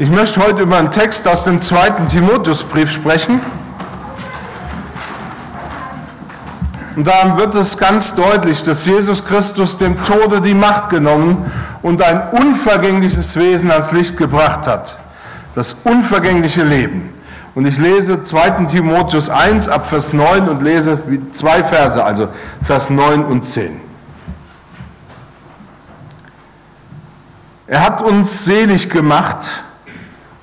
Ich möchte heute über einen Text aus dem zweiten Timotheusbrief sprechen. Und da wird es ganz deutlich, dass Jesus Christus dem Tode die Macht genommen und ein unvergängliches Wesen ans Licht gebracht hat. Das unvergängliche Leben. Und ich lese 2. Timotheus 1 ab Vers 9 und lese zwei Verse, also Vers 9 und 10. Er hat uns selig gemacht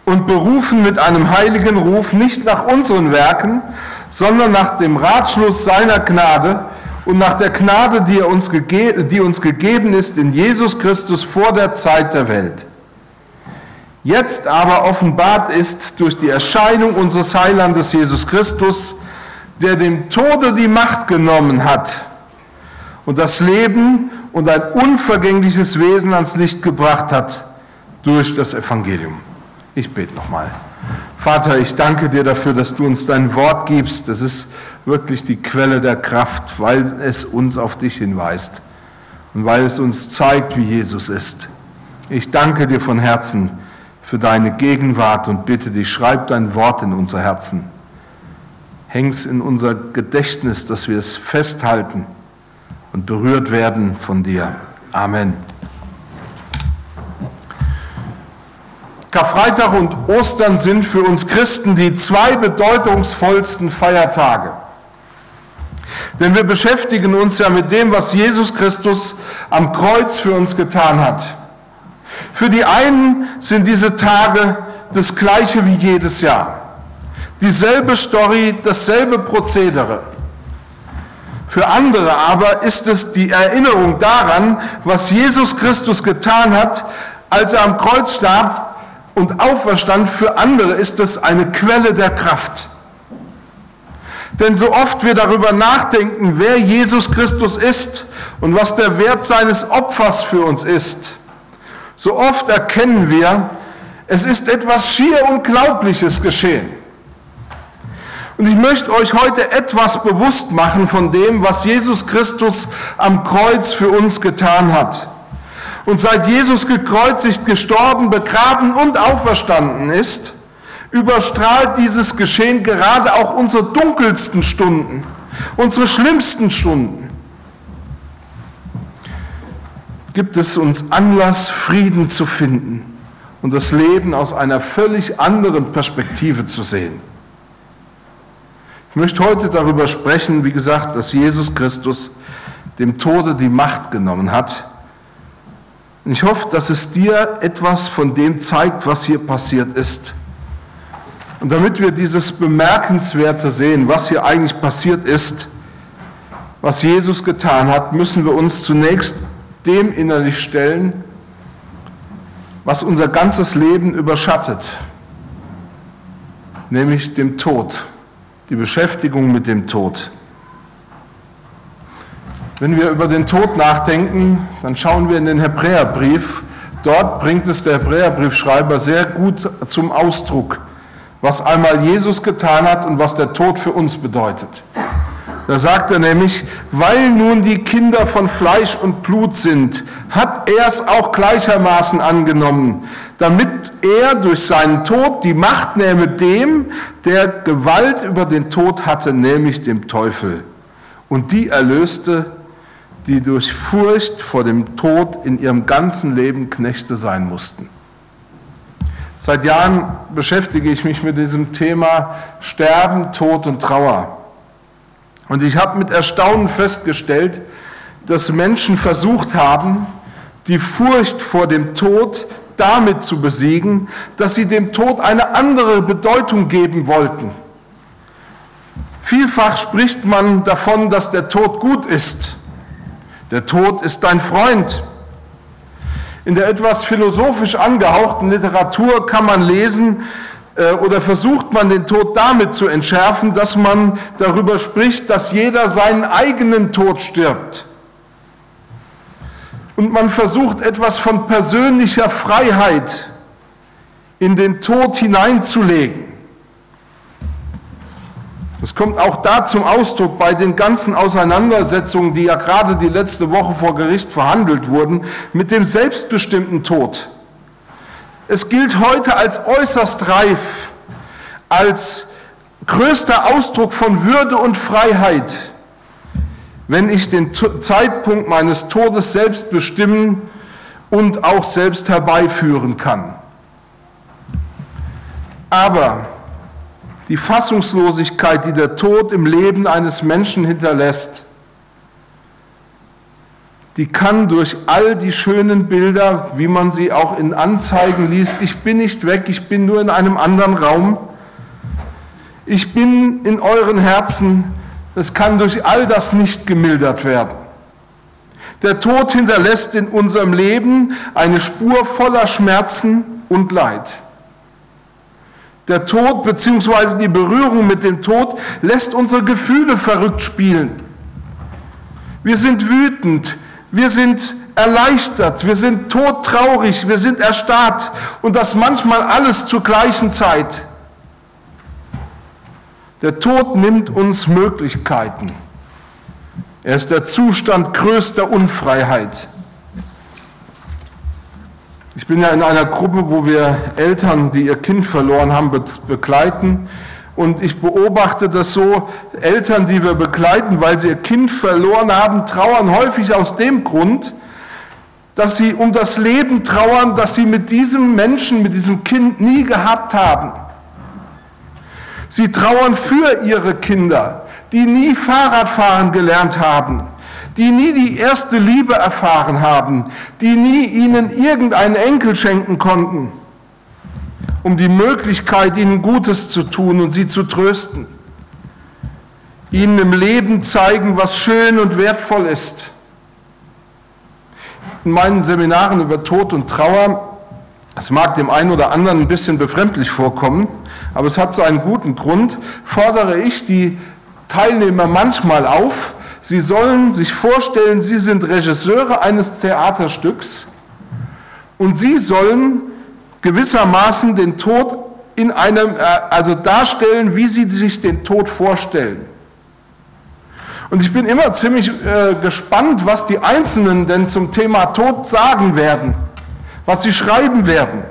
und berufen mit einem heiligen Ruf, nicht nach unseren Werken, sondern nach dem Ratschluss seiner Gnade und nach der Gnade, die, uns, die uns gegeben ist in Jesus Christus vor der Zeit der Welt. Jetzt aber offenbart ist durch die Erscheinung unseres Heilandes Jesus Christus, der dem Tode die Macht genommen hat und das Leben und ein unvergängliches Wesen ans Licht gebracht hat durch das Evangelium. Ich bete nochmal. Vater, ich danke dir dafür, dass du uns dein Wort gibst. Das ist wirklich die Quelle der Kraft, weil es uns auf dich hinweist und weil es uns zeigt, wie Jesus ist. Ich danke dir von Herzen für deine Gegenwart und bitte dich, schreib dein Wort in unser Herzen. Häng's in unser Gedächtnis, dass wir es festhalten und berührt werden von dir. Amen. Karfreitag und Ostern sind für uns Christen die zwei bedeutungsvollsten Feiertage. Denn wir beschäftigen uns ja mit dem, was Jesus Christus am Kreuz für uns getan hat. Für die einen sind diese Tage das gleiche wie jedes Jahr. Dieselbe Story, dasselbe Prozedere. Für andere aber ist es die Erinnerung daran, was Jesus Christus getan hat, als er am Kreuz starb und Auferstand für andere ist es eine Quelle der Kraft. Denn so oft wir darüber nachdenken, wer Jesus Christus ist und was der Wert seines Opfers für uns ist, so oft erkennen wir, es ist etwas schier Unglaubliches geschehen. Und ich möchte euch heute etwas bewusst machen von dem, was Jesus Christus am Kreuz für uns getan hat. Und seit Jesus gekreuzigt, gestorben, begraben und auferstanden ist, überstrahlt dieses Geschehen gerade auch unsere dunkelsten Stunden, unsere schlimmsten Stunden. Gibt es uns Anlass, Frieden zu finden und das Leben aus einer völlig anderen Perspektive zu sehen. Ich möchte heute darüber sprechen, wie gesagt, dass Jesus Christus dem Tode die Macht genommen hat und ich hoffe, dass es dir etwas von dem zeigt, was hier passiert ist. Und damit wir dieses Bemerkenswerte sehen, was hier eigentlich passiert ist, was Jesus getan hat, müssen wir uns zunächst dem innerlich stellen, was unser ganzes Leben überschattet, nämlich dem Tod, die Beschäftigung mit dem Tod. Wenn wir über den Tod nachdenken, dann schauen wir in den Hebräerbrief. Dort bringt es der Hebräerbriefschreiber sehr gut zum Ausdruck, was einmal Jesus getan hat und was der Tod für uns bedeutet. Da sagt er nämlich, weil nun die Kinder von Fleisch und Blut sind, hat er es auch gleichermaßen angenommen, damit er durch seinen Tod die Macht nähme dem, der Gewalt über den Tod hatte, nämlich dem Teufel. Und die erlöste, die durch Furcht vor dem Tod in ihrem ganzen Leben Knechte sein mussten. Seit Jahren beschäftige ich mich mit diesem Thema Sterben, Tod und Trauer. Und ich habe mit Erstaunen festgestellt, dass Menschen versucht haben, die Furcht vor dem Tod damit zu besiegen, dass sie dem Tod eine andere Bedeutung geben wollten. Vielfach spricht man davon, dass der Tod gut ist. Der Tod ist dein Freund. In der etwas philosophisch angehauchten Literatur kann man lesen äh, oder versucht man den Tod damit zu entschärfen, dass man darüber spricht, dass jeder seinen eigenen Tod stirbt. Und man versucht etwas von persönlicher Freiheit in den Tod hineinzulegen. Es kommt auch da zum Ausdruck bei den ganzen Auseinandersetzungen, die ja gerade die letzte Woche vor Gericht verhandelt wurden, mit dem selbstbestimmten Tod. Es gilt heute als äußerst reif, als größter Ausdruck von Würde und Freiheit, wenn ich den Zeitpunkt meines Todes selbst bestimmen und auch selbst herbeiführen kann. Aber die Fassungslosigkeit, die der Tod im Leben eines Menschen hinterlässt, die kann durch all die schönen Bilder, wie man sie auch in Anzeigen liest, ich bin nicht weg, ich bin nur in einem anderen Raum, ich bin in euren Herzen, es kann durch all das nicht gemildert werden. Der Tod hinterlässt in unserem Leben eine Spur voller Schmerzen und Leid. Der Tod bzw. die Berührung mit dem Tod lässt unsere Gefühle verrückt spielen. Wir sind wütend, wir sind erleichtert, wir sind todtraurig, wir sind erstarrt und das manchmal alles zur gleichen Zeit. Der Tod nimmt uns Möglichkeiten. Er ist der Zustand größter Unfreiheit. Ich bin ja in einer Gruppe, wo wir Eltern, die ihr Kind verloren haben, begleiten. Und ich beobachte das so, Eltern, die wir begleiten, weil sie ihr Kind verloren haben, trauern häufig aus dem Grund, dass sie um das Leben trauern, das sie mit diesem Menschen, mit diesem Kind nie gehabt haben. Sie trauern für ihre Kinder, die nie Fahrradfahren gelernt haben, die nie die erste Liebe erfahren haben, die nie ihnen irgendeinen Enkel schenken konnten, um die Möglichkeit, ihnen Gutes zu tun und sie zu trösten, ihnen im Leben zeigen, was schön und wertvoll ist. In meinen Seminaren über Tod und Trauer, es mag dem einen oder anderen ein bisschen befremdlich vorkommen, aber es hat so einen guten Grund, fordere ich die Teilnehmer manchmal auf, Sie sollen sich vorstellen, Sie sind Regisseure eines Theaterstücks und Sie sollen gewissermaßen den Tod in einem, äh, also darstellen, wie Sie sich den Tod vorstellen. Und ich bin immer ziemlich äh, gespannt, was die Einzelnen denn zum Thema Tod sagen werden, was sie schreiben werden.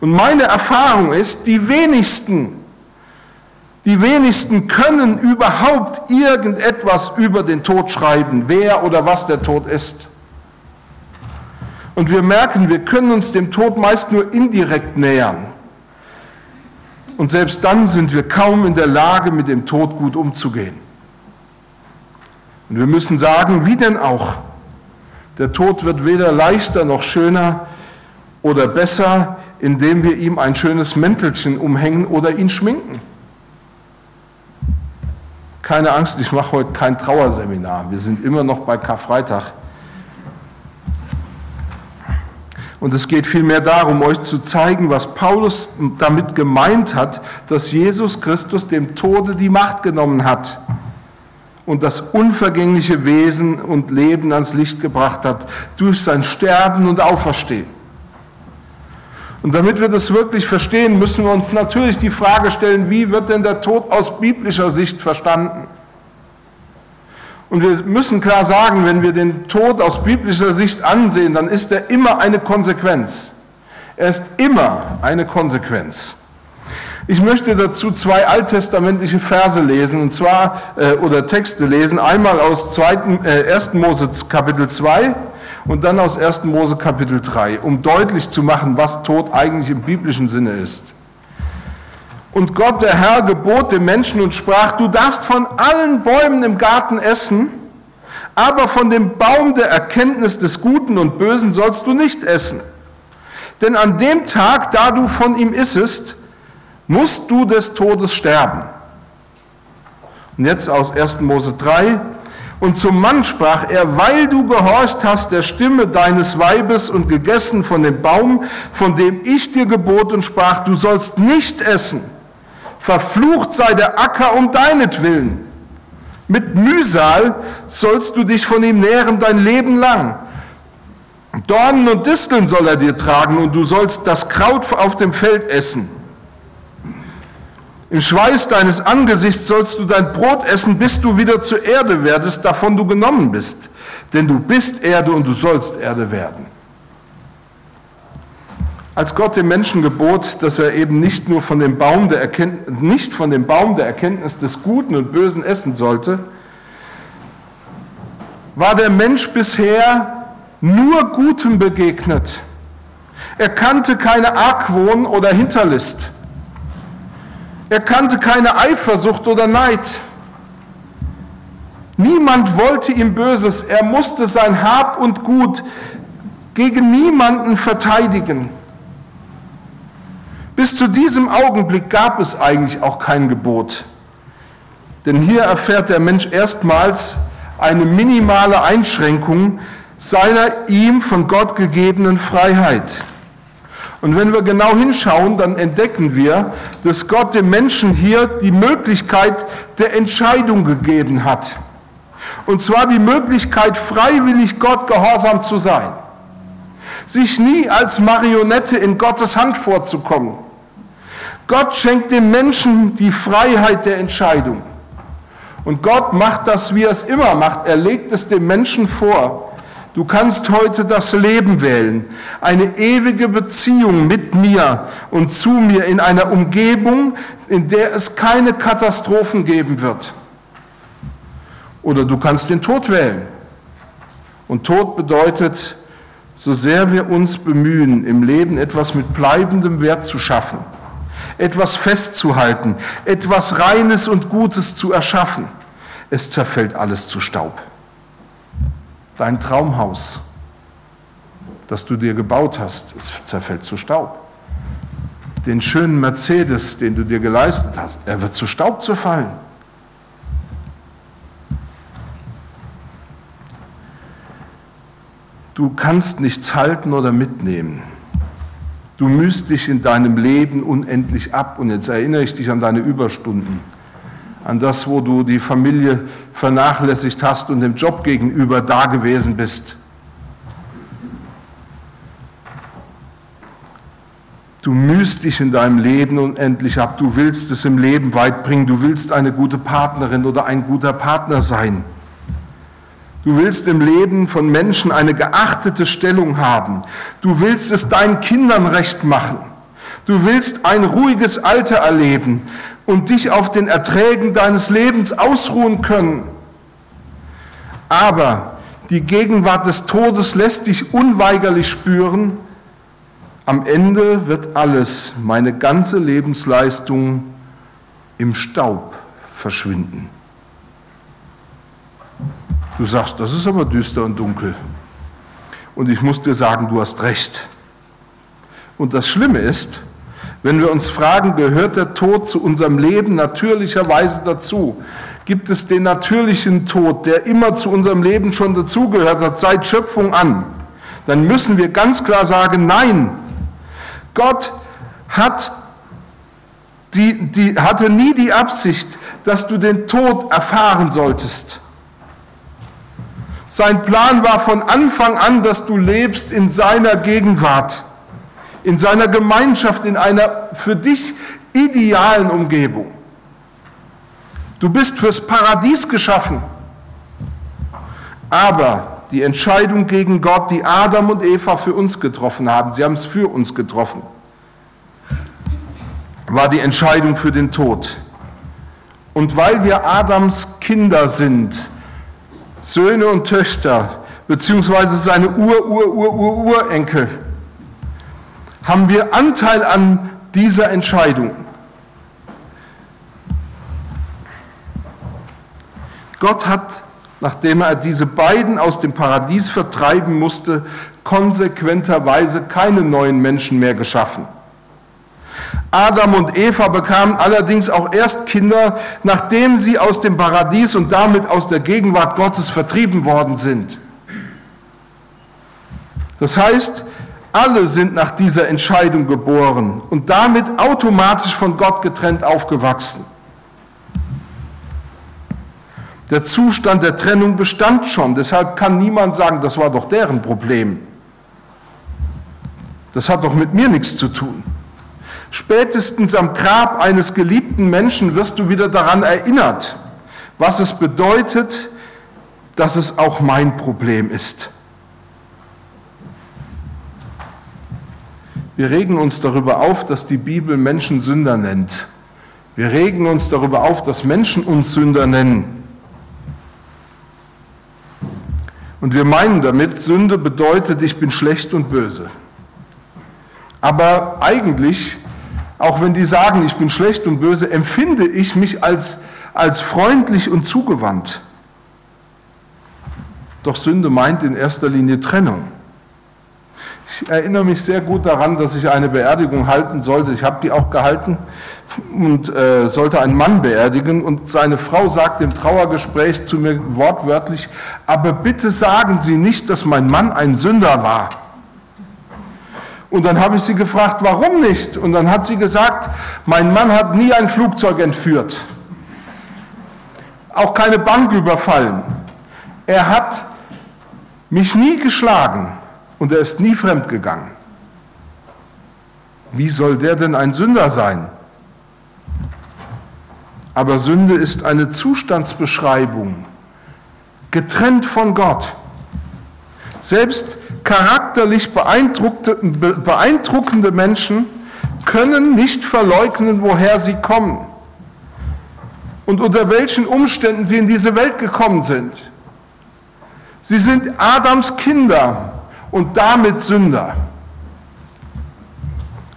Und meine Erfahrung ist, die wenigsten die wenigsten können überhaupt irgendetwas über den Tod schreiben, wer oder was der Tod ist. Und wir merken, wir können uns dem Tod meist nur indirekt nähern. Und selbst dann sind wir kaum in der Lage, mit dem Tod gut umzugehen. Und wir müssen sagen, wie denn auch, der Tod wird weder leichter noch schöner oder besser, indem wir ihm ein schönes Mäntelchen umhängen oder ihn schminken. Keine Angst, ich mache heute kein Trauerseminar. Wir sind immer noch bei Karfreitag. Und es geht vielmehr darum, euch zu zeigen, was Paulus damit gemeint hat, dass Jesus Christus dem Tode die Macht genommen hat und das unvergängliche Wesen und Leben ans Licht gebracht hat durch sein Sterben und Auferstehen. Und damit wir das wirklich verstehen, müssen wir uns natürlich die Frage stellen, wie wird denn der Tod aus biblischer Sicht verstanden? Und wir müssen klar sagen, wenn wir den Tod aus biblischer Sicht ansehen, dann ist er immer eine Konsequenz. Er ist immer eine Konsequenz. Ich möchte dazu zwei alttestamentliche Verse lesen, und zwar, äh, oder Texte lesen, einmal aus 2., äh, 1. Mose Kapitel 2 und dann aus 1. Mose Kapitel 3, um deutlich zu machen, was Tod eigentlich im biblischen Sinne ist. Und Gott, der Herr, gebot dem Menschen und sprach, du darfst von allen Bäumen im Garten essen, aber von dem Baum der Erkenntnis des Guten und Bösen sollst du nicht essen. Denn an dem Tag, da du von ihm issest, musst du des Todes sterben. Und jetzt aus 1. Mose 3, und zum Mann sprach er, weil du gehorcht hast der Stimme deines Weibes und gegessen von dem Baum, von dem ich dir gebot und sprach, du sollst nicht essen. Verflucht sei der Acker um deinetwillen. Mit Mühsal sollst du dich von ihm nähren dein Leben lang. Dornen und Disteln soll er dir tragen und du sollst das Kraut auf dem Feld essen. Im Schweiß deines Angesichts sollst du dein Brot essen, bis du wieder zur Erde werdest, davon du genommen bist. Denn du bist Erde und du sollst Erde werden. Als Gott dem Menschen gebot, dass er eben nicht nur von dem Baum der Erkenntnis, nicht von dem Baum der Erkenntnis des Guten und Bösen essen sollte, war der Mensch bisher nur Gutem begegnet. Er kannte keine Argwohn oder Hinterlist. Er kannte keine Eifersucht oder Neid. Niemand wollte ihm Böses. Er musste sein Hab und Gut gegen niemanden verteidigen. Bis zu diesem Augenblick gab es eigentlich auch kein Gebot. Denn hier erfährt der Mensch erstmals eine minimale Einschränkung seiner ihm von Gott gegebenen Freiheit. Und wenn wir genau hinschauen, dann entdecken wir, dass Gott dem Menschen hier die Möglichkeit der Entscheidung gegeben hat. Und zwar die Möglichkeit, freiwillig Gott gehorsam zu sein. Sich nie als Marionette in Gottes Hand vorzukommen. Gott schenkt dem Menschen die Freiheit der Entscheidung. Und Gott macht das, wie er es immer macht. Er legt es dem Menschen vor. Du kannst heute das Leben wählen, eine ewige Beziehung mit mir und zu mir in einer Umgebung, in der es keine Katastrophen geben wird. Oder du kannst den Tod wählen. Und Tod bedeutet, so sehr wir uns bemühen, im Leben etwas mit bleibendem Wert zu schaffen, etwas festzuhalten, etwas Reines und Gutes zu erschaffen. Es zerfällt alles zu Staub. Dein Traumhaus, das du dir gebaut hast, es zerfällt zu Staub. Den schönen Mercedes, den du dir geleistet hast, er wird zu Staub zerfallen. Du kannst nichts halten oder mitnehmen. Du müsst dich in deinem Leben unendlich ab. Und jetzt erinnere ich dich an deine Überstunden, an das, wo du die Familie vernachlässigt hast und dem Job gegenüber da gewesen bist. Du mühst dich in deinem Leben unendlich ab. Du willst es im Leben weit bringen. Du willst eine gute Partnerin oder ein guter Partner sein. Du willst im Leben von Menschen eine geachtete Stellung haben. Du willst es deinen Kindern recht machen. Du willst ein ruhiges Alter erleben und dich auf den Erträgen deines Lebens ausruhen können. Aber die Gegenwart des Todes lässt dich unweigerlich spüren, am Ende wird alles, meine ganze Lebensleistung, im Staub verschwinden. Du sagst, das ist aber düster und dunkel. Und ich muss dir sagen, du hast recht. Und das Schlimme ist, wenn wir uns fragen, gehört der Tod zu unserem Leben natürlicherweise dazu? Gibt es den natürlichen Tod, der immer zu unserem Leben schon dazugehört hat, seit Schöpfung an? Dann müssen wir ganz klar sagen, nein. Gott hat die, die, hatte nie die Absicht, dass du den Tod erfahren solltest. Sein Plan war von Anfang an, dass du lebst in seiner Gegenwart, in seiner Gemeinschaft, in einer für dich idealen Umgebung. Du bist fürs Paradies geschaffen. Aber die Entscheidung gegen Gott, die Adam und Eva für uns getroffen haben, sie haben es für uns getroffen, war die Entscheidung für den Tod. Und weil wir Adams Kinder sind, Söhne und Töchter, beziehungsweise seine Ur-Ur-Ur-Ur-Urenkel, haben wir Anteil an dieser Entscheidung. Gott hat, nachdem er diese beiden aus dem Paradies vertreiben musste, konsequenterweise keine neuen Menschen mehr geschaffen. Adam und Eva bekamen allerdings auch erst Kinder, nachdem sie aus dem Paradies und damit aus der Gegenwart Gottes vertrieben worden sind. Das heißt, alle sind nach dieser Entscheidung geboren und damit automatisch von Gott getrennt aufgewachsen. Der Zustand der Trennung bestand schon, deshalb kann niemand sagen, das war doch deren Problem. Das hat doch mit mir nichts zu tun. Spätestens am Grab eines geliebten Menschen wirst du wieder daran erinnert, was es bedeutet, dass es auch mein Problem ist. Wir regen uns darüber auf, dass die Bibel Menschen Sünder nennt. Wir regen uns darüber auf, dass Menschen uns Sünder nennen. Und wir meinen damit, Sünde bedeutet, ich bin schlecht und böse. Aber eigentlich, auch wenn die sagen, ich bin schlecht und böse, empfinde ich mich als, als freundlich und zugewandt. Doch Sünde meint in erster Linie Trennung. Ich erinnere mich sehr gut daran, dass ich eine Beerdigung halten sollte. Ich habe die auch gehalten und äh, sollte einen Mann beerdigen. Und seine Frau sagt im Trauergespräch zu mir wortwörtlich, aber bitte sagen Sie nicht, dass mein Mann ein Sünder war. Und dann habe ich sie gefragt, warum nicht? Und dann hat sie gesagt, mein Mann hat nie ein Flugzeug entführt, auch keine Bank überfallen. Er hat mich nie geschlagen und er ist nie fremdgegangen. Wie soll der denn ein Sünder sein? Aber Sünde ist eine Zustandsbeschreibung, getrennt von Gott. Selbst charakterlich beeindruckende Menschen können nicht verleugnen, woher sie kommen und unter welchen Umständen sie in diese Welt gekommen sind. Sie sind Adams Kinder und damit Sünder.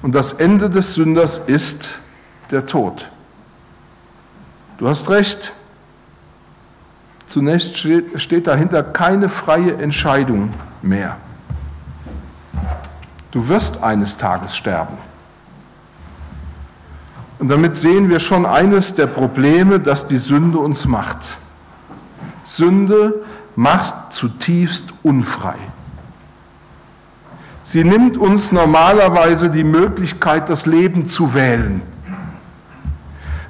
Und das Ende des Sünders ist der Tod. Du hast recht. Zunächst steht dahinter keine freie Entscheidung mehr. Du wirst eines Tages sterben. Und damit sehen wir schon eines der Probleme, das die Sünde uns macht. Sünde macht zutiefst unfrei. Sie nimmt uns normalerweise die Möglichkeit, das Leben zu wählen.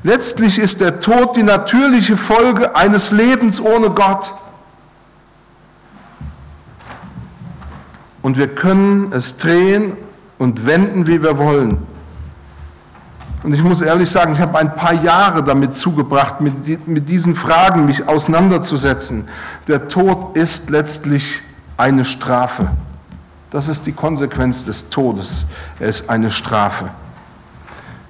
Letztlich ist der Tod die natürliche Folge eines Lebens ohne Gott. Und wir können es drehen und wenden, wie wir wollen. Und ich muss ehrlich sagen, ich habe ein paar Jahre damit zugebracht, mit, mit diesen Fragen mich auseinanderzusetzen. Der Tod ist letztlich eine Strafe. Das ist die Konsequenz des Todes. Er ist eine Strafe.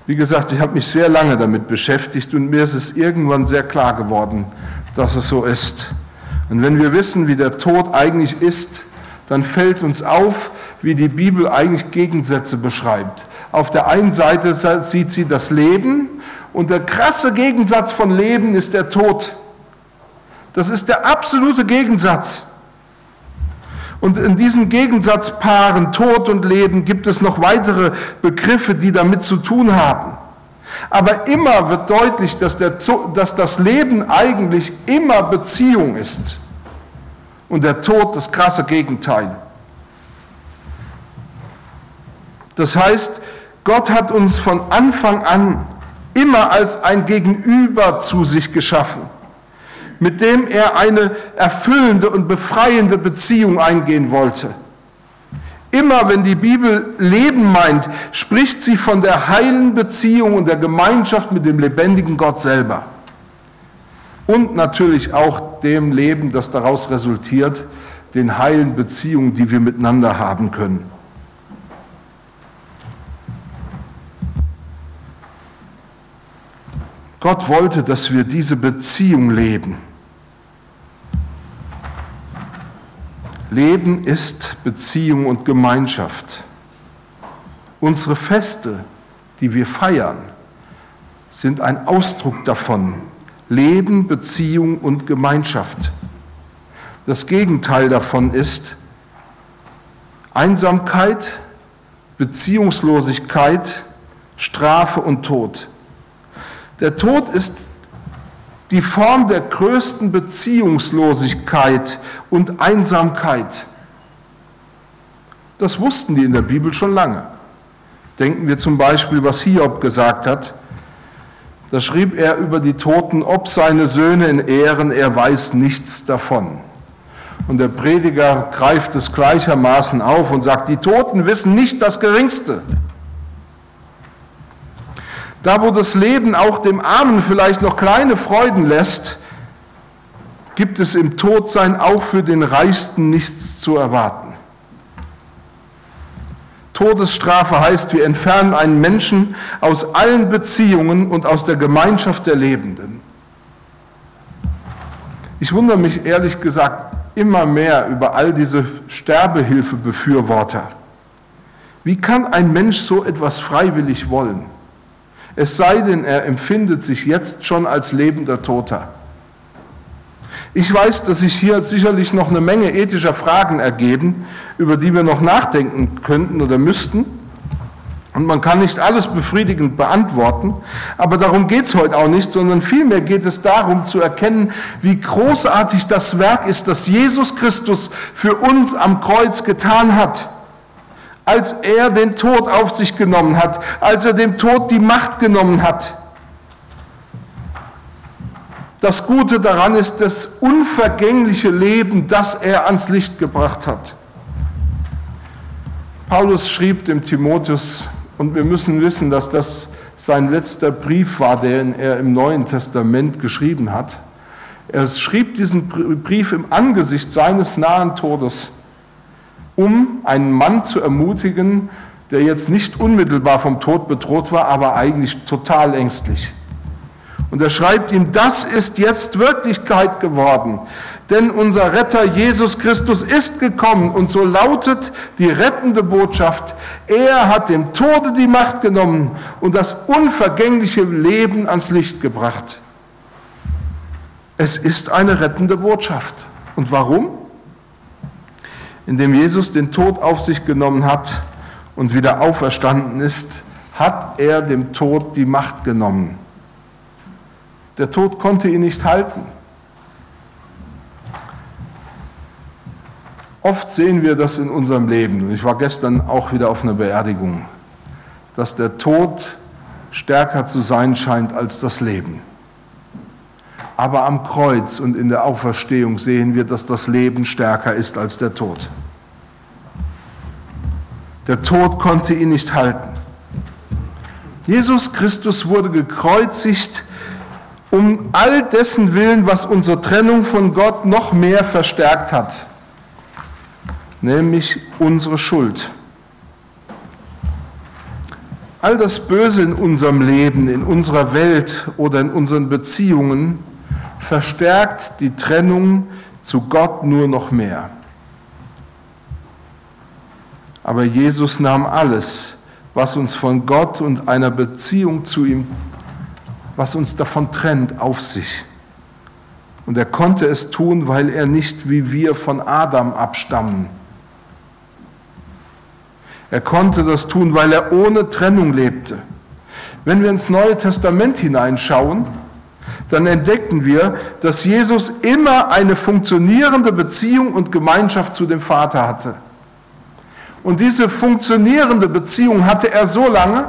Wie gesagt, ich habe mich sehr lange damit beschäftigt und mir ist es irgendwann sehr klar geworden, dass es so ist. Und wenn wir wissen, wie der Tod eigentlich ist, dann fällt uns auf, wie die Bibel eigentlich Gegensätze beschreibt. Auf der einen Seite sieht sie das Leben und der krasse Gegensatz von Leben ist der Tod. Das ist der absolute Gegensatz. Und in diesen Gegensatzpaaren Tod und Leben gibt es noch weitere Begriffe, die damit zu tun haben. Aber immer wird deutlich, dass, der, dass das Leben eigentlich immer Beziehung ist und der Tod das krasse Gegenteil. Das heißt, Gott hat uns von Anfang an immer als ein Gegenüber zu sich geschaffen mit dem er eine erfüllende und befreiende Beziehung eingehen wollte. Immer wenn die Bibel Leben meint, spricht sie von der heilen Beziehung und der Gemeinschaft mit dem lebendigen Gott selber. Und natürlich auch dem Leben, das daraus resultiert, den heilen Beziehungen, die wir miteinander haben können. Gott wollte, dass wir diese Beziehung leben. Leben ist Beziehung und Gemeinschaft. Unsere Feste, die wir feiern, sind ein Ausdruck davon. Leben, Beziehung und Gemeinschaft. Das Gegenteil davon ist Einsamkeit, Beziehungslosigkeit, Strafe und Tod. Der Tod ist die Form der größten Beziehungslosigkeit und Einsamkeit. Das wussten die in der Bibel schon lange. Denken wir zum Beispiel, was Hiob gesagt hat. Da schrieb er über die Toten, ob seine Söhne in Ehren, er weiß nichts davon. Und der Prediger greift es gleichermaßen auf und sagt, die Toten wissen nicht das Geringste. Da, wo das Leben auch dem Armen vielleicht noch kleine Freuden lässt, gibt es im Todsein auch für den Reichsten nichts zu erwarten. Todesstrafe heißt, wir entfernen einen Menschen aus allen Beziehungen und aus der Gemeinschaft der Lebenden. Ich wundere mich ehrlich gesagt immer mehr über all diese Sterbehilfebefürworter. Wie kann ein Mensch so etwas freiwillig wollen? Es sei denn, er empfindet sich jetzt schon als lebender Toter. Ich weiß, dass sich hier sicherlich noch eine Menge ethischer Fragen ergeben, über die wir noch nachdenken könnten oder müssten. Und man kann nicht alles befriedigend beantworten, aber darum geht es heute auch nicht, sondern vielmehr geht es darum zu erkennen, wie großartig das Werk ist, das Jesus Christus für uns am Kreuz getan hat. Als er den Tod auf sich genommen hat, als er dem Tod die Macht genommen hat. Das Gute daran ist das unvergängliche Leben, das er ans Licht gebracht hat. Paulus schrieb dem Timotheus, und wir müssen wissen, dass das sein letzter Brief war, den er im Neuen Testament geschrieben hat. Er schrieb diesen Brief im Angesicht seines nahen Todes, um einen Mann zu ermutigen, der jetzt nicht unmittelbar vom Tod bedroht war, aber eigentlich total ängstlich. Und er schreibt ihm, das ist jetzt Wirklichkeit geworden, denn unser Retter Jesus Christus ist gekommen und so lautet die rettende Botschaft, er hat dem Tode die Macht genommen und das unvergängliche Leben ans Licht gebracht. Es ist eine rettende Botschaft. Und warum? Indem Jesus den Tod auf sich genommen hat und wieder auferstanden ist, hat er dem Tod die Macht genommen. Der Tod konnte ihn nicht halten. Oft sehen wir das in unserem Leben. Ich war gestern auch wieder auf einer Beerdigung, dass der Tod stärker zu sein scheint als das Leben. Aber am Kreuz und in der Auferstehung sehen wir, dass das Leben stärker ist als der Tod. Der Tod konnte ihn nicht halten. Jesus Christus wurde gekreuzigt um all dessen Willen, was unsere Trennung von Gott noch mehr verstärkt hat, nämlich unsere Schuld. All das Böse in unserem Leben, in unserer Welt oder in unseren Beziehungen verstärkt die Trennung zu Gott nur noch mehr. Aber Jesus nahm alles, was uns von Gott und einer Beziehung zu ihm was uns davon trennt, auf sich. Und er konnte es tun, weil er nicht wie wir von Adam abstammen. Er konnte das tun, weil er ohne Trennung lebte. Wenn wir ins Neue Testament hineinschauen, dann entdecken wir, dass Jesus immer eine funktionierende Beziehung und Gemeinschaft zu dem Vater hatte. Und diese funktionierende Beziehung hatte er so lange,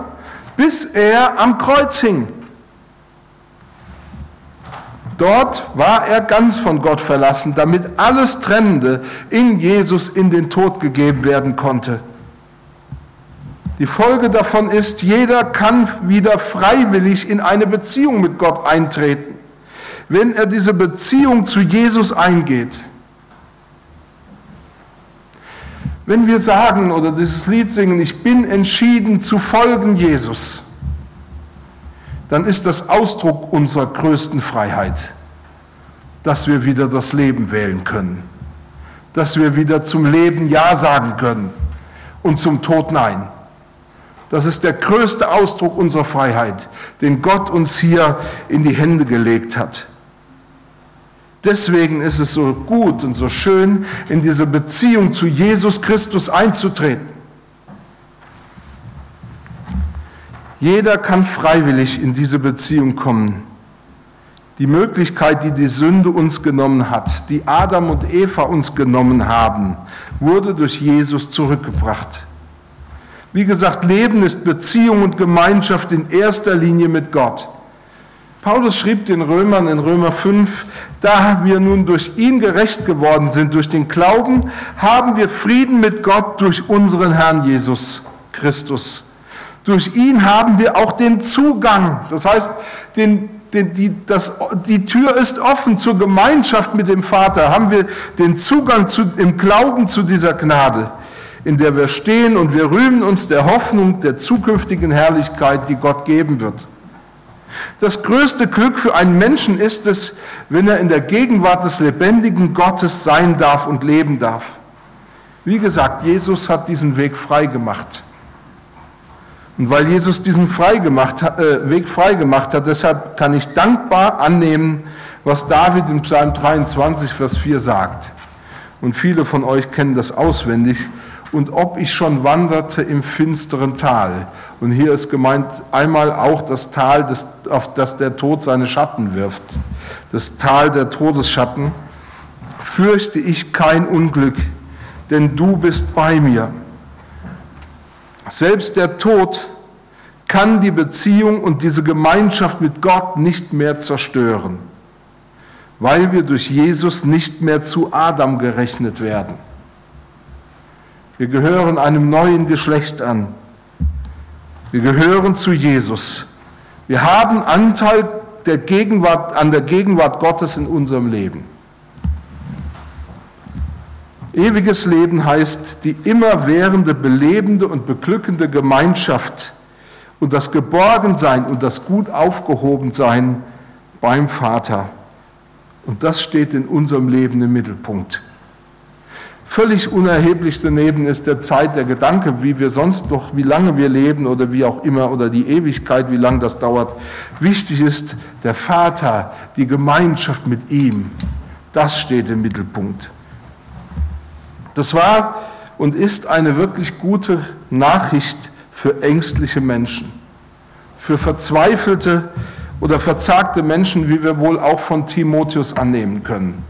bis er am Kreuz hing. Dort war er ganz von Gott verlassen, damit alles Trennende in Jesus in den Tod gegeben werden konnte. Die Folge davon ist, jeder kann wieder freiwillig in eine Beziehung mit Gott eintreten, wenn er diese Beziehung zu Jesus eingeht. Wenn wir sagen oder dieses Lied singen, ich bin entschieden zu folgen Jesus, dann ist das Ausdruck unserer größten Freiheit, dass wir wieder das Leben wählen können, dass wir wieder zum Leben Ja sagen können und zum Tod Nein. Das ist der größte Ausdruck unserer Freiheit, den Gott uns hier in die Hände gelegt hat. Deswegen ist es so gut und so schön, in diese Beziehung zu Jesus Christus einzutreten. Jeder kann freiwillig in diese Beziehung kommen. Die Möglichkeit, die die Sünde uns genommen hat, die Adam und Eva uns genommen haben, wurde durch Jesus zurückgebracht. Wie gesagt, Leben ist Beziehung und Gemeinschaft in erster Linie mit Gott. Paulus schrieb den Römern in Römer 5, da wir nun durch ihn gerecht geworden sind, durch den Glauben, haben wir Frieden mit Gott durch unseren Herrn Jesus Christus. Durch ihn haben wir auch den Zugang. Das heißt, den, den, die, das, die Tür ist offen zur Gemeinschaft mit dem Vater. Haben wir den Zugang zu, im Glauben zu dieser Gnade. In der wir stehen und wir rühmen uns der Hoffnung der zukünftigen Herrlichkeit, die Gott geben wird. Das größte Glück für einen Menschen ist es, wenn er in der Gegenwart des lebendigen Gottes sein darf und leben darf. Wie gesagt, Jesus hat diesen Weg frei gemacht. Und weil Jesus diesen frei gemacht, äh, Weg frei gemacht hat, deshalb kann ich dankbar annehmen, was David in Psalm 23, Vers 4 sagt. Und viele von euch kennen das auswendig. Und ob ich schon wanderte im finsteren Tal. Und hier ist gemeint einmal auch das Tal, auf das der Tod seine Schatten wirft. Das Tal der Todesschatten. Fürchte ich kein Unglück, denn du bist bei mir. Selbst der Tod kann die Beziehung und diese Gemeinschaft mit Gott nicht mehr zerstören weil wir durch Jesus nicht mehr zu Adam gerechnet werden. Wir gehören einem neuen Geschlecht an. Wir gehören zu Jesus. Wir haben Anteil der Gegenwart, an der Gegenwart Gottes in unserem Leben. Ewiges Leben heißt die immerwährende, belebende und beglückende Gemeinschaft und das Geborgensein und das gut aufgehobensein beim Vater. Und das steht in unserem Leben im Mittelpunkt. Völlig unerheblich daneben ist der Zeit der Gedanke, wie wir sonst noch, wie lange wir leben oder wie auch immer, oder die Ewigkeit, wie lange das dauert. Wichtig ist der Vater, die Gemeinschaft mit ihm. Das steht im Mittelpunkt. Das war und ist eine wirklich gute Nachricht für ängstliche Menschen, für verzweifelte oder verzagte Menschen, wie wir wohl auch von Timotheus annehmen können.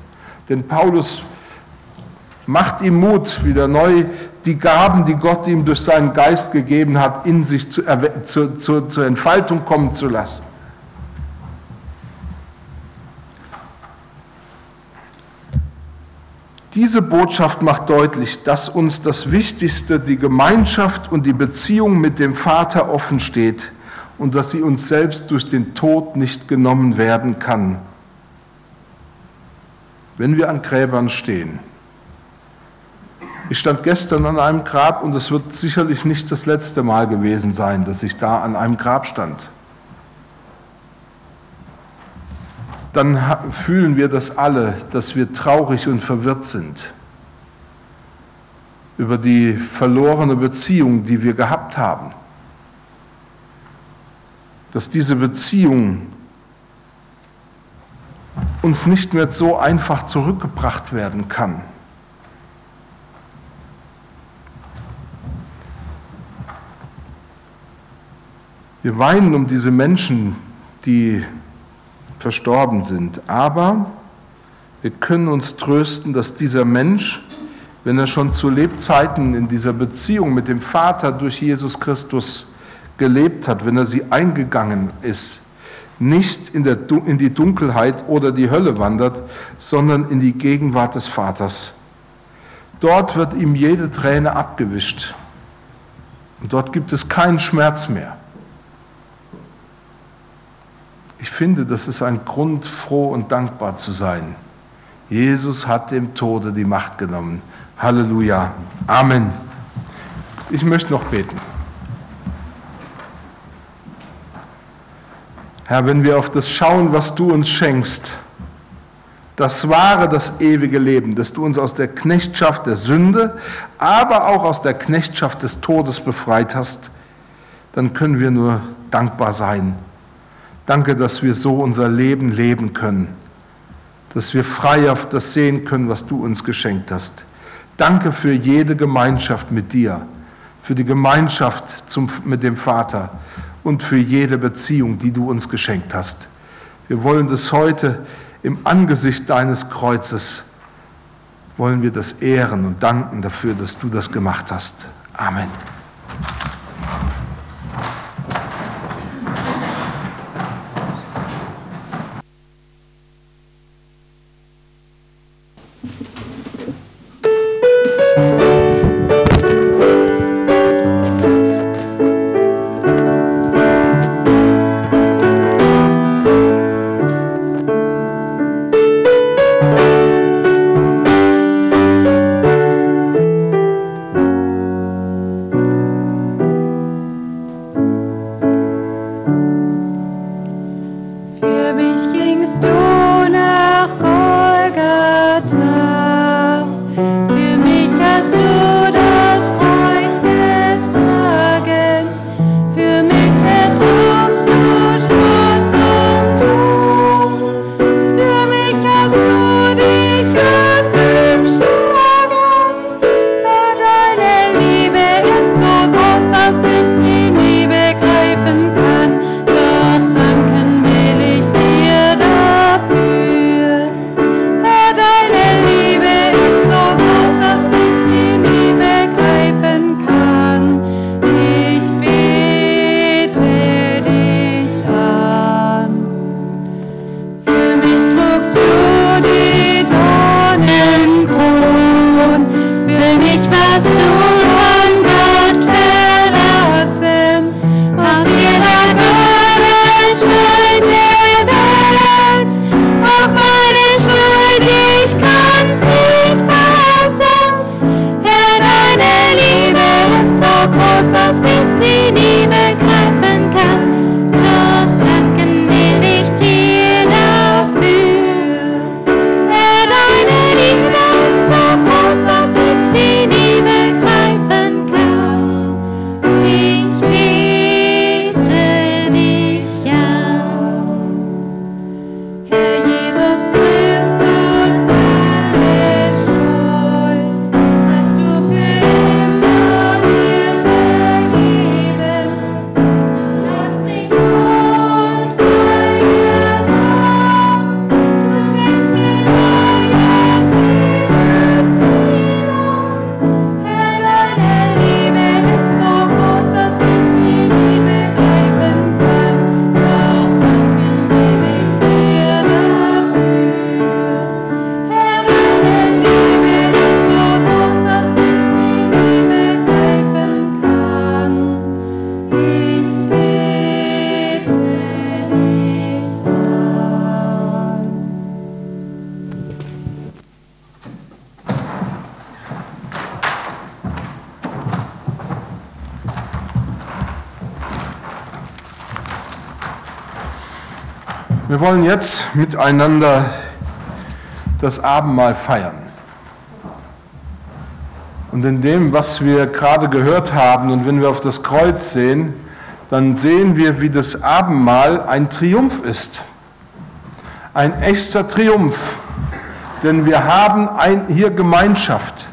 Denn Paulus macht ihm Mut, wieder neu die Gaben, die Gott ihm durch seinen Geist gegeben hat, in sich zu, zu, zu, zur Entfaltung kommen zu lassen. Diese Botschaft macht deutlich, dass uns das Wichtigste, die Gemeinschaft und die Beziehung mit dem Vater offen steht und dass sie uns selbst durch den Tod nicht genommen werden kann. Wenn wir an Gräbern stehen. Ich stand gestern an einem Grab und es wird sicherlich nicht das letzte Mal gewesen sein, dass ich da an einem Grab stand. Dann fühlen wir das alle, dass wir traurig und verwirrt sind über die verlorene Beziehung, die wir gehabt haben dass diese Beziehung uns nicht mehr so einfach zurückgebracht werden kann. Wir weinen um diese Menschen, die verstorben sind, aber wir können uns trösten, dass dieser Mensch, wenn er schon zu Lebzeiten in dieser Beziehung mit dem Vater durch Jesus Christus gelebt hat, wenn er sie eingegangen ist, nicht in, der, in die Dunkelheit oder die Hölle wandert, sondern in die Gegenwart des Vaters. Dort wird ihm jede Träne abgewischt. Und dort gibt es keinen Schmerz mehr. Ich finde, das ist ein Grund, froh und dankbar zu sein. Jesus hat dem Tode die Macht genommen. Halleluja. Amen. Ich möchte noch beten. Herr, wenn wir auf das schauen, was du uns schenkst, das wahre, das ewige Leben, dass du uns aus der Knechtschaft der Sünde, aber auch aus der Knechtschaft des Todes befreit hast, dann können wir nur dankbar sein. Danke, dass wir so unser Leben leben können, dass wir frei auf das sehen können, was du uns geschenkt hast. Danke für jede Gemeinschaft mit dir, für die Gemeinschaft zum, mit dem Vater und für jede Beziehung, die du uns geschenkt hast. Wir wollen das heute im Angesicht deines Kreuzes, wollen wir das ehren und danken dafür, dass du das gemacht hast. Amen. Wir wollen jetzt miteinander das Abendmahl feiern. Und in dem, was wir gerade gehört haben und wenn wir auf das Kreuz sehen, dann sehen wir, wie das Abendmahl ein Triumph ist. Ein echter Triumph. Denn wir haben ein, hier Gemeinschaft.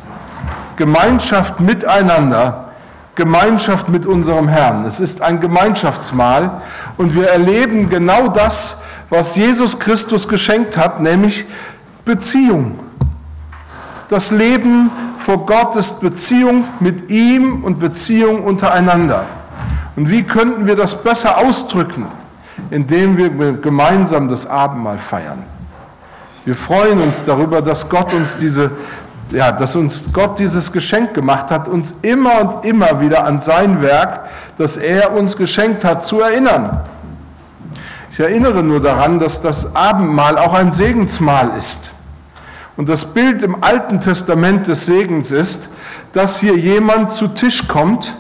Gemeinschaft miteinander. Gemeinschaft mit unserem Herrn. Es ist ein Gemeinschaftsmahl und wir erleben genau das, was Jesus Christus geschenkt hat, nämlich Beziehung. Das Leben vor Gott ist Beziehung mit ihm und Beziehung untereinander. Und wie könnten wir das besser ausdrücken, indem wir gemeinsam das Abendmahl feiern? Wir freuen uns darüber, dass Gott uns diese ja, dass uns Gott dieses Geschenk gemacht hat, uns immer und immer wieder an sein Werk, das er uns geschenkt hat, zu erinnern. Ich erinnere nur daran, dass das Abendmahl auch ein Segensmahl ist. Und das Bild im Alten Testament des Segens ist, dass hier jemand zu Tisch kommt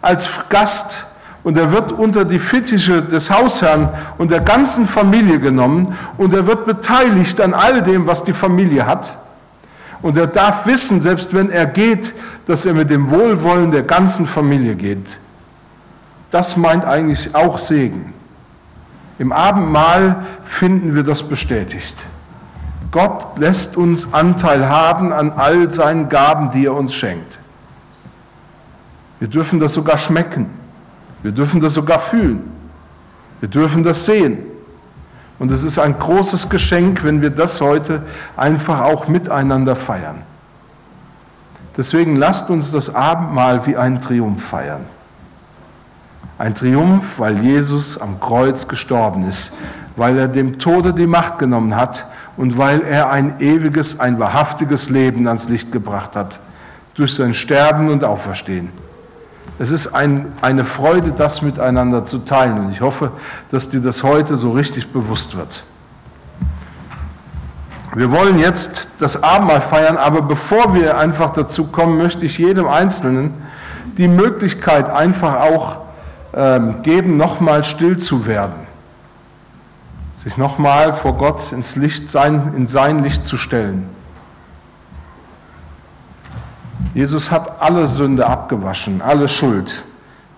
als Gast und er wird unter die Fittiche des Hausherrn und der ganzen Familie genommen und er wird beteiligt an all dem, was die Familie hat. Und er darf wissen, selbst wenn er geht, dass er mit dem Wohlwollen der ganzen Familie geht. Das meint eigentlich auch Segen. Im Abendmahl finden wir das bestätigt. Gott lässt uns Anteil haben an all seinen Gaben, die er uns schenkt. Wir dürfen das sogar schmecken. Wir dürfen das sogar fühlen. Wir dürfen das sehen. Und es ist ein großes Geschenk, wenn wir das heute einfach auch miteinander feiern. Deswegen lasst uns das Abendmahl wie einen Triumph feiern. Ein Triumph, weil Jesus am Kreuz gestorben ist, weil er dem Tode die Macht genommen hat und weil er ein ewiges, ein wahrhaftiges Leben ans Licht gebracht hat durch sein Sterben und Auferstehen. Es ist ein, eine Freude, das miteinander zu teilen und ich hoffe, dass dir das heute so richtig bewusst wird. Wir wollen jetzt das Abendmahl feiern, aber bevor wir einfach dazu kommen, möchte ich jedem Einzelnen die Möglichkeit einfach auch geben, nochmal still zu werden. Sich nochmal vor Gott ins Licht sein, in sein Licht zu stellen. Jesus hat alle Sünde abgewaschen, alle Schuld,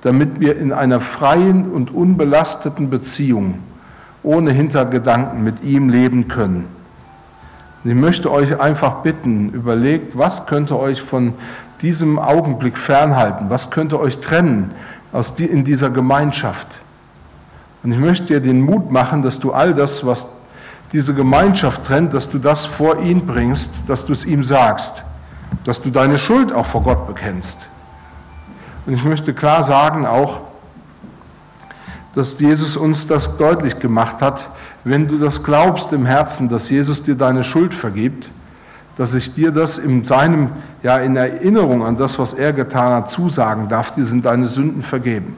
damit wir in einer freien und unbelasteten Beziehung ohne Hintergedanken mit ihm leben können. Ich möchte euch einfach bitten, überlegt, was könnte euch von diesem Augenblick fernhalten? Was könnte euch trennen aus die, in dieser Gemeinschaft? Und ich möchte dir den Mut machen, dass du all das, was diese Gemeinschaft trennt, dass du das vor ihn bringst, dass du es ihm sagst, dass du deine Schuld auch vor Gott bekennst. Und ich möchte klar sagen auch, dass Jesus uns das deutlich gemacht hat, wenn du das glaubst im Herzen, dass Jesus dir deine Schuld vergibt, dass ich dir das in seinem, ja, in Erinnerung an das, was er getan hat, zusagen darf, dir sind deine Sünden vergeben.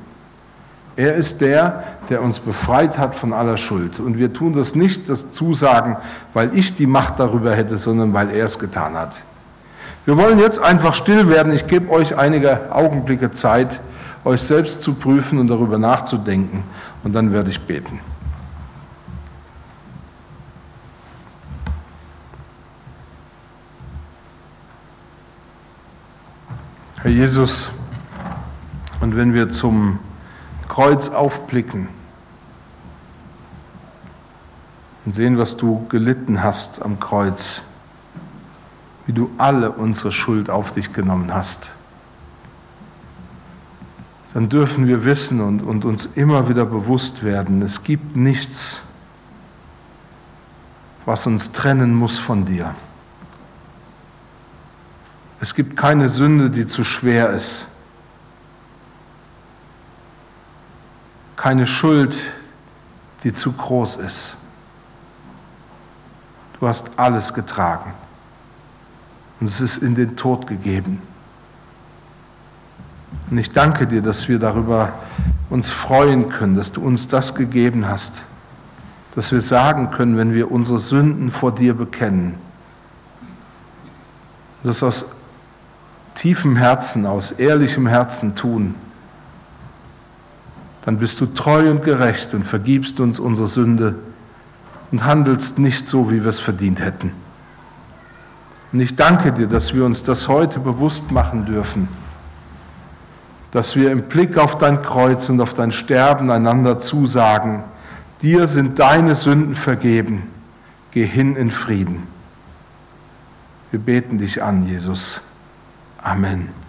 Er ist der, der uns befreit hat von aller Schuld. Und wir tun das nicht, das Zusagen, weil ich die Macht darüber hätte, sondern weil er es getan hat. Wir wollen jetzt einfach still werden. Ich gebe euch einige Augenblicke Zeit, euch selbst zu prüfen und darüber nachzudenken. Und dann werde ich beten. Herr Jesus, und wenn wir zum Kreuz aufblicken und sehen, was du gelitten hast am Kreuz, wie du alle unsere Schuld auf dich genommen hast, dann dürfen wir wissen und, und uns immer wieder bewusst werden, es gibt nichts, was uns trennen muss von dir. Es gibt keine Sünde, die zu schwer ist. Keine Schuld, die zu groß ist. Du hast alles getragen. Und es ist in den Tod gegeben. Und ich danke dir, dass wir darüber uns freuen können, dass du uns das gegeben hast. Dass wir sagen können, wenn wir unsere Sünden vor dir bekennen, dass aus tiefem Herzen, aus ehrlichem Herzen tun, dann bist du treu und gerecht und vergibst uns unsere Sünde und handelst nicht so, wie wir es verdient hätten. Und ich danke dir, dass wir uns das heute bewusst machen dürfen, dass wir im Blick auf dein Kreuz und auf dein Sterben einander zusagen, dir sind deine Sünden vergeben, geh hin in Frieden. Wir beten dich an, Jesus. Amen.